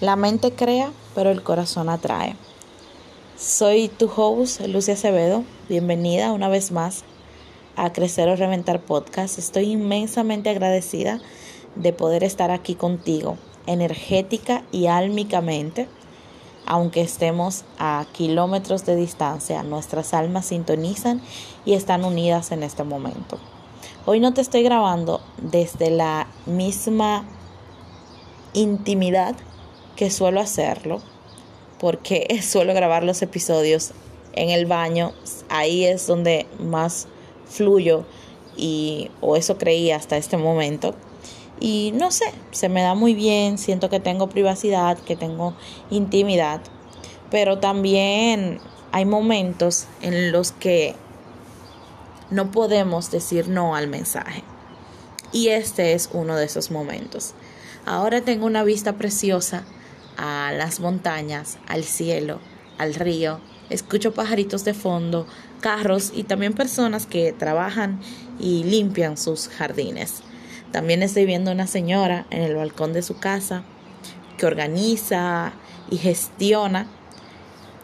La mente crea, pero el corazón atrae. Soy tu host, Lucia Acevedo. Bienvenida una vez más a Crecer o Reventar Podcast. Estoy inmensamente agradecida de poder estar aquí contigo, energética y álmicamente. Aunque estemos a kilómetros de distancia, nuestras almas sintonizan y están unidas en este momento. Hoy no te estoy grabando desde la misma intimidad que suelo hacerlo, porque suelo grabar los episodios en el baño, ahí es donde más fluyo y o eso creía hasta este momento. Y no sé, se me da muy bien, siento que tengo privacidad, que tengo intimidad, pero también hay momentos en los que no podemos decir no al mensaje. Y este es uno de esos momentos. Ahora tengo una vista preciosa a las montañas, al cielo, al río. Escucho pajaritos de fondo, carros y también personas que trabajan y limpian sus jardines. También estoy viendo una señora en el balcón de su casa que organiza y gestiona.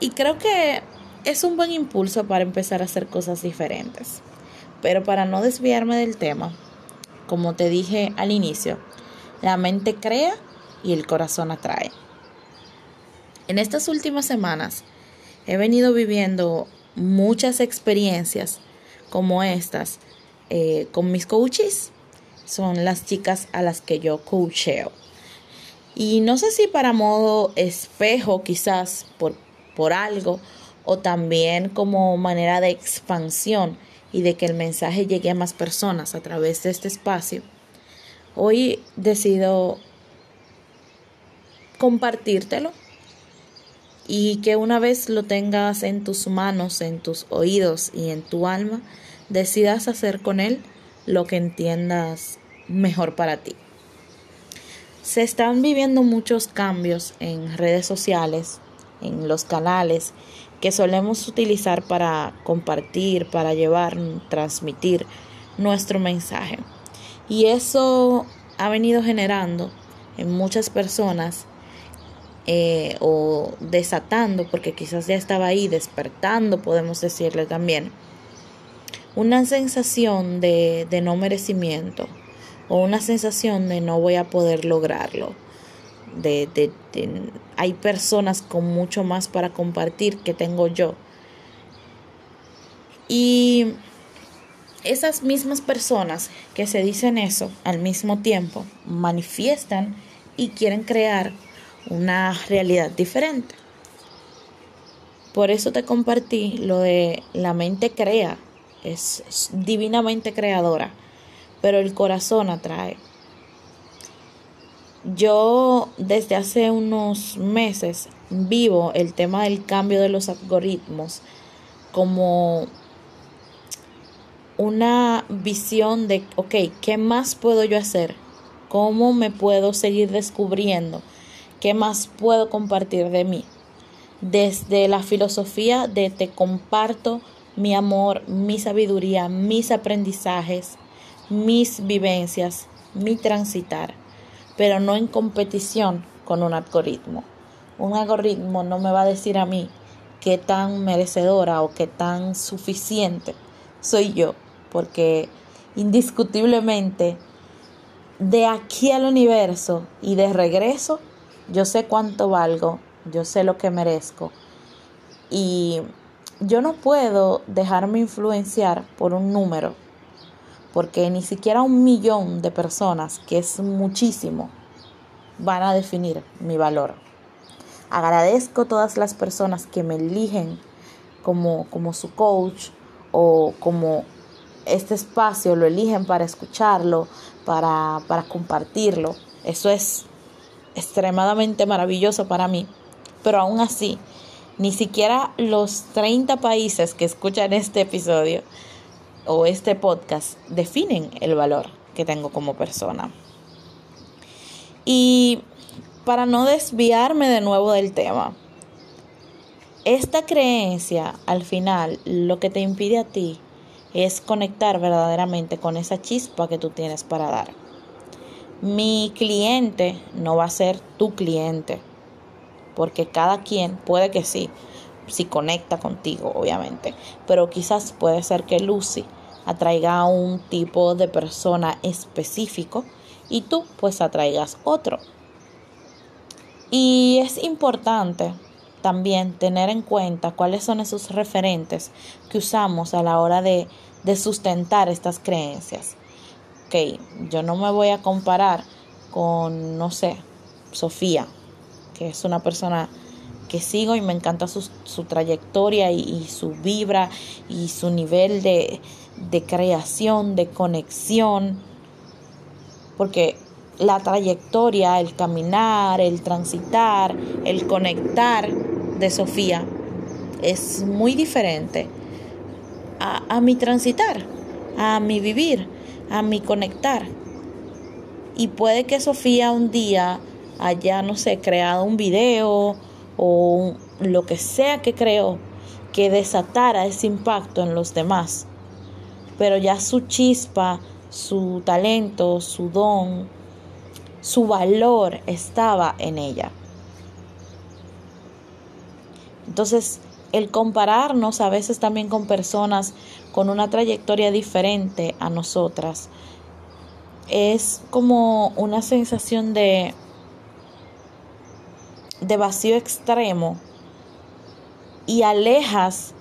Y creo que es un buen impulso para empezar a hacer cosas diferentes. Pero para no desviarme del tema, como te dije al inicio, la mente crea y el corazón atrae. En estas últimas semanas he venido viviendo muchas experiencias como estas eh, con mis coaches. Son las chicas a las que yo coacheo. Y no sé si para modo espejo quizás por, por algo o también como manera de expansión y de que el mensaje llegue a más personas a través de este espacio. Hoy decido compartírtelo y que una vez lo tengas en tus manos, en tus oídos y en tu alma, decidas hacer con él lo que entiendas mejor para ti. Se están viviendo muchos cambios en redes sociales, en los canales que solemos utilizar para compartir, para llevar, transmitir nuestro mensaje. Y eso ha venido generando en muchas personas eh, o desatando, porque quizás ya estaba ahí, despertando, podemos decirle también, una sensación de, de no merecimiento o una sensación de no voy a poder lograrlo. De, de, hay personas con mucho más para compartir que tengo yo. Y esas mismas personas que se dicen eso al mismo tiempo manifiestan y quieren crear una realidad diferente. Por eso te compartí lo de la mente crea, es divinamente creadora, pero el corazón atrae. Yo desde hace unos meses vivo el tema del cambio de los algoritmos como una visión de, ok, ¿qué más puedo yo hacer? ¿Cómo me puedo seguir descubriendo? ¿Qué más puedo compartir de mí? Desde la filosofía de te comparto mi amor, mi sabiduría, mis aprendizajes, mis vivencias, mi transitar, pero no en competición con un algoritmo. Un algoritmo no me va a decir a mí qué tan merecedora o qué tan suficiente soy yo, porque indiscutiblemente de aquí al universo y de regreso yo sé cuánto valgo, yo sé lo que merezco y yo no puedo dejarme influenciar por un número, porque ni siquiera un millón de personas, que es muchísimo, van a definir mi valor. Agradezco todas las personas que me eligen como, como su coach o como este espacio lo eligen para escucharlo, para, para compartirlo. Eso es extremadamente maravilloso para mí. Pero aún así, ni siquiera los 30 países que escuchan este episodio o este podcast definen el valor que tengo como persona. Y para no desviarme de nuevo del tema, esta creencia al final lo que te impide a ti es conectar verdaderamente con esa chispa que tú tienes para dar. Mi cliente no va a ser tu cliente. porque cada quien puede que sí, si conecta contigo, obviamente, pero quizás puede ser que Lucy atraiga a un tipo de persona específico y tú pues atraigas otro. Y es importante también tener en cuenta cuáles son esos referentes que usamos a la hora de, de sustentar estas creencias. Ok, yo no me voy a comparar con, no sé, Sofía, que es una persona que sigo y me encanta su, su trayectoria y, su vibra y su nivel de, de creación, de conexión, porque la trayectoria, el caminar, el transitar, el conectar de Sofía es muy diferente a, a, mi transitar, a mi vivir, a mi conectar. Y puede que Sofía un día haya, no sé, creado un video o lo que sea que creó que desatara ese impacto en los demás. Pero ya su chispa, su talento, su don, su valor estaba en ella. Entonces, el compararnos a veces también con personas con una trayectoria diferente a nosotras es como una sensación de de vacío extremo y alejas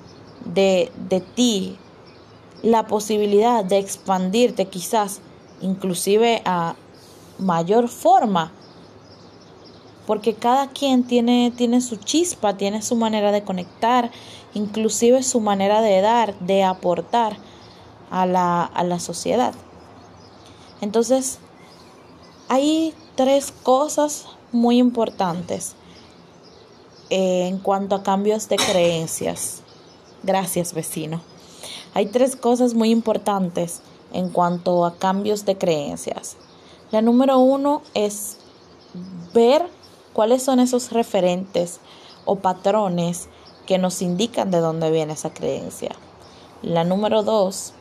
de, de ti la posibilidad de expandirte quizás inclusive a mayor forma porque cada quien tiene, tiene su chispa, tiene su manera de conectar, inclusive su manera de dar, de aportar a la, a la sociedad. Entonces, hay tres cosas muy importantes eh, en cuanto a cambios de creencias. Gracias, vecino. Hay tres cosas muy importantes en cuanto a cambios de creencias. La número uno es ver cuáles son esos referentes o patrones que nos indican de dónde viene esa creencia. La número dos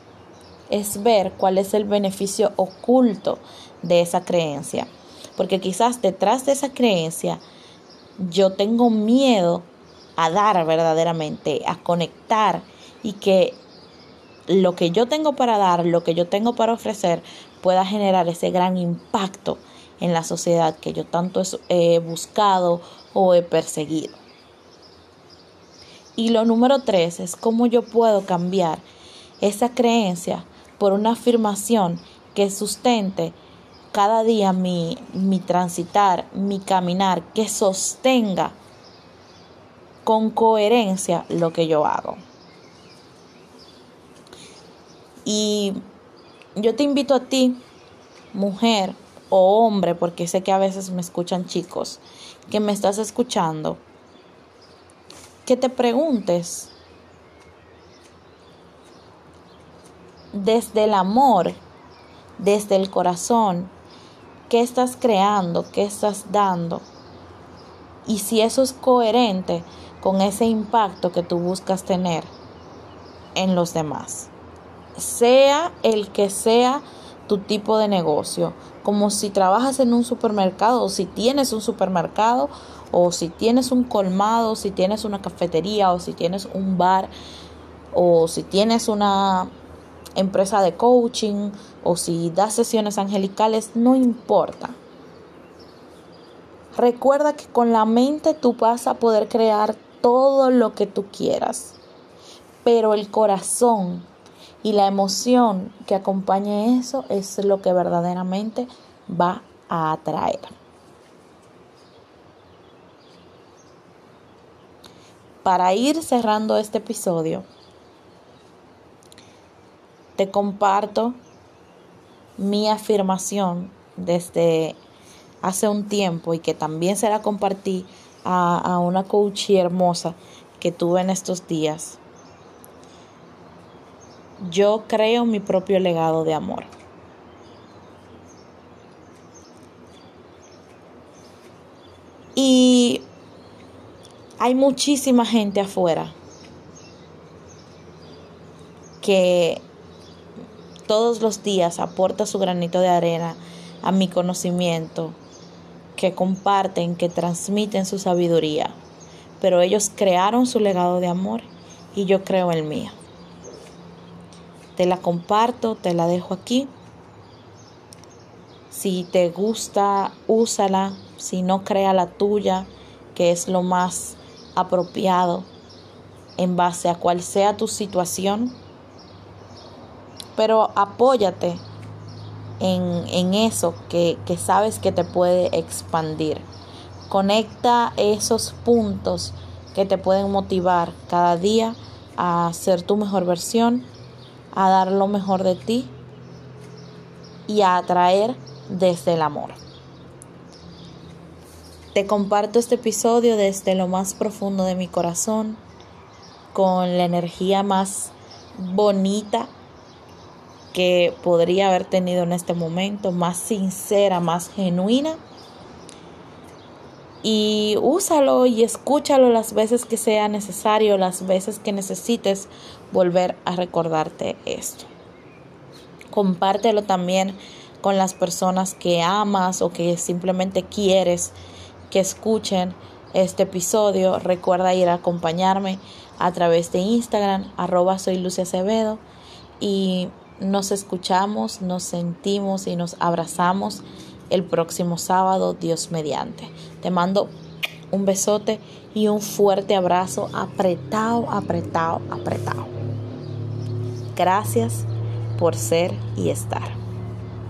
es ver cuál es el beneficio oculto de esa creencia. Porque quizás detrás de esa creencia yo tengo miedo a dar verdaderamente, a conectar y que lo que yo tengo para dar, lo que yo tengo para ofrecer, pueda generar ese gran impacto en la sociedad que yo tanto he buscado o he perseguido. Y lo número tres es cómo yo puedo cambiar esa creencia por una afirmación que sustente cada día mi, mi transitar, mi caminar, que sostenga con coherencia lo que yo hago. Y yo te invito a ti, mujer o hombre, porque sé que a veces me escuchan chicos, que me estás escuchando, que te preguntes desde el amor, desde el corazón, qué estás creando, qué estás dando. Y si eso es coherente con ese impacto que tú buscas tener en los demás. Sea el que sea tu tipo de negocio, como si trabajas en un supermercado o si tienes un supermercado o si tienes un colmado, si tienes una cafetería o si tienes un bar o si tienes una empresa de coaching o si das sesiones angelicales, no importa. Recuerda que con la mente tú vas a poder crear todo lo que tú quieras, pero el corazón y la emoción que acompañe eso es lo que verdaderamente va a atraer. Para ir cerrando este episodio, te comparto mi afirmación desde hace un tiempo y que también se la compartí a, a una coach hermosa que tuve en estos días. Yo creo mi propio legado de amor. Y hay muchísima gente afuera que todos los días aporta su granito de arena a mi conocimiento, que comparten, que transmiten su sabiduría, pero ellos crearon su legado de amor y yo creo el mío. Te la comparto, te la dejo aquí. Si te gusta, úsala. Si no, crea la tuya, que es lo más apropiado en base a cual sea tu situación. Pero apóyate en, en eso que, que sabes que te puede expandir. Conecta esos puntos que te pueden motivar cada día a ser tu mejor versión, a dar lo mejor de ti y a atraer desde el amor. Te comparto este episodio desde lo más profundo de mi corazón, con la energía más bonita que podría haber tenido en este momento, más sincera, más genuina. Y úsalo y escúchalo las veces que sea necesario, las veces que necesites volver a recordarte esto. Compártelo también con las personas que amas o que simplemente quieres que escuchen este episodio. Recuerda ir a acompañarme a través de Instagram, arroba soy Lucia Acevedo. Y nos escuchamos, nos sentimos y nos abrazamos el próximo sábado, Dios mediante. Te mando un besote y un fuerte abrazo apretado, apretado, apretado. Gracias por ser y estar.